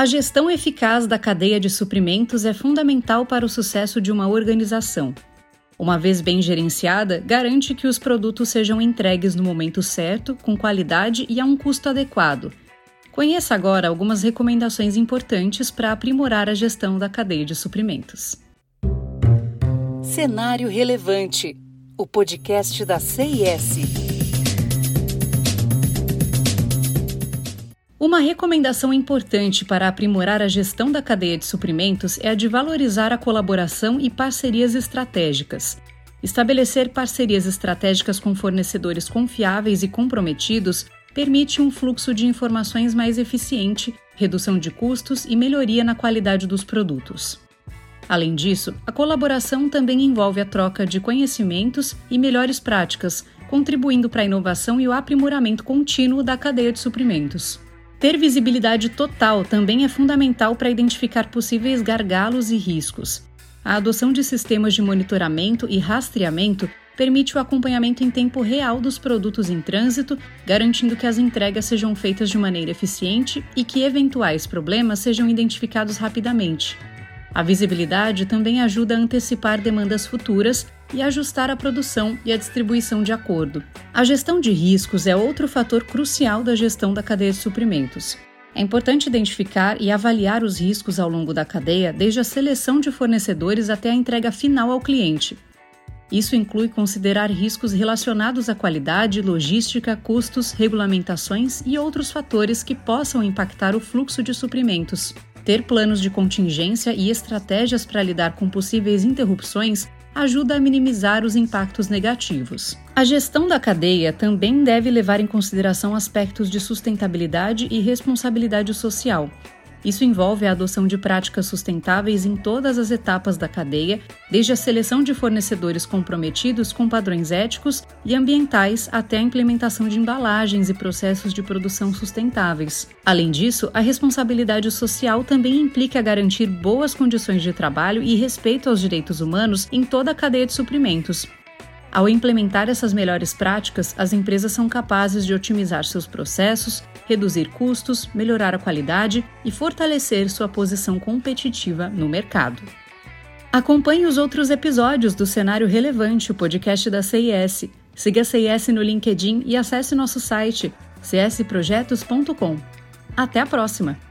A gestão eficaz da cadeia de suprimentos é fundamental para o sucesso de uma organização. Uma vez bem gerenciada, garante que os produtos sejam entregues no momento certo, com qualidade e a um custo adequado. Conheça agora algumas recomendações importantes para aprimorar a gestão da cadeia de suprimentos. Cenário Relevante, o podcast da CIS. Uma recomendação importante para aprimorar a gestão da cadeia de suprimentos é a de valorizar a colaboração e parcerias estratégicas. Estabelecer parcerias estratégicas com fornecedores confiáveis e comprometidos permite um fluxo de informações mais eficiente, redução de custos e melhoria na qualidade dos produtos. Além disso, a colaboração também envolve a troca de conhecimentos e melhores práticas, contribuindo para a inovação e o aprimoramento contínuo da cadeia de suprimentos. Ter visibilidade total também é fundamental para identificar possíveis gargalos e riscos. A adoção de sistemas de monitoramento e rastreamento permite o acompanhamento em tempo real dos produtos em trânsito, garantindo que as entregas sejam feitas de maneira eficiente e que eventuais problemas sejam identificados rapidamente. A visibilidade também ajuda a antecipar demandas futuras e ajustar a produção e a distribuição de acordo. A gestão de riscos é outro fator crucial da gestão da cadeia de suprimentos. É importante identificar e avaliar os riscos ao longo da cadeia, desde a seleção de fornecedores até a entrega final ao cliente. Isso inclui considerar riscos relacionados à qualidade, logística, custos, regulamentações e outros fatores que possam impactar o fluxo de suprimentos. Ter planos de contingência e estratégias para lidar com possíveis interrupções ajuda a minimizar os impactos negativos. A gestão da cadeia também deve levar em consideração aspectos de sustentabilidade e responsabilidade social. Isso envolve a adoção de práticas sustentáveis em todas as etapas da cadeia, desde a seleção de fornecedores comprometidos com padrões éticos e ambientais até a implementação de embalagens e processos de produção sustentáveis. Além disso, a responsabilidade social também implica garantir boas condições de trabalho e respeito aos direitos humanos em toda a cadeia de suprimentos, ao implementar essas melhores práticas, as empresas são capazes de otimizar seus processos, reduzir custos, melhorar a qualidade e fortalecer sua posição competitiva no mercado. Acompanhe os outros episódios do Cenário Relevante, o podcast da CIS. Siga a CIS no LinkedIn e acesse nosso site csprojetos.com. Até a próxima!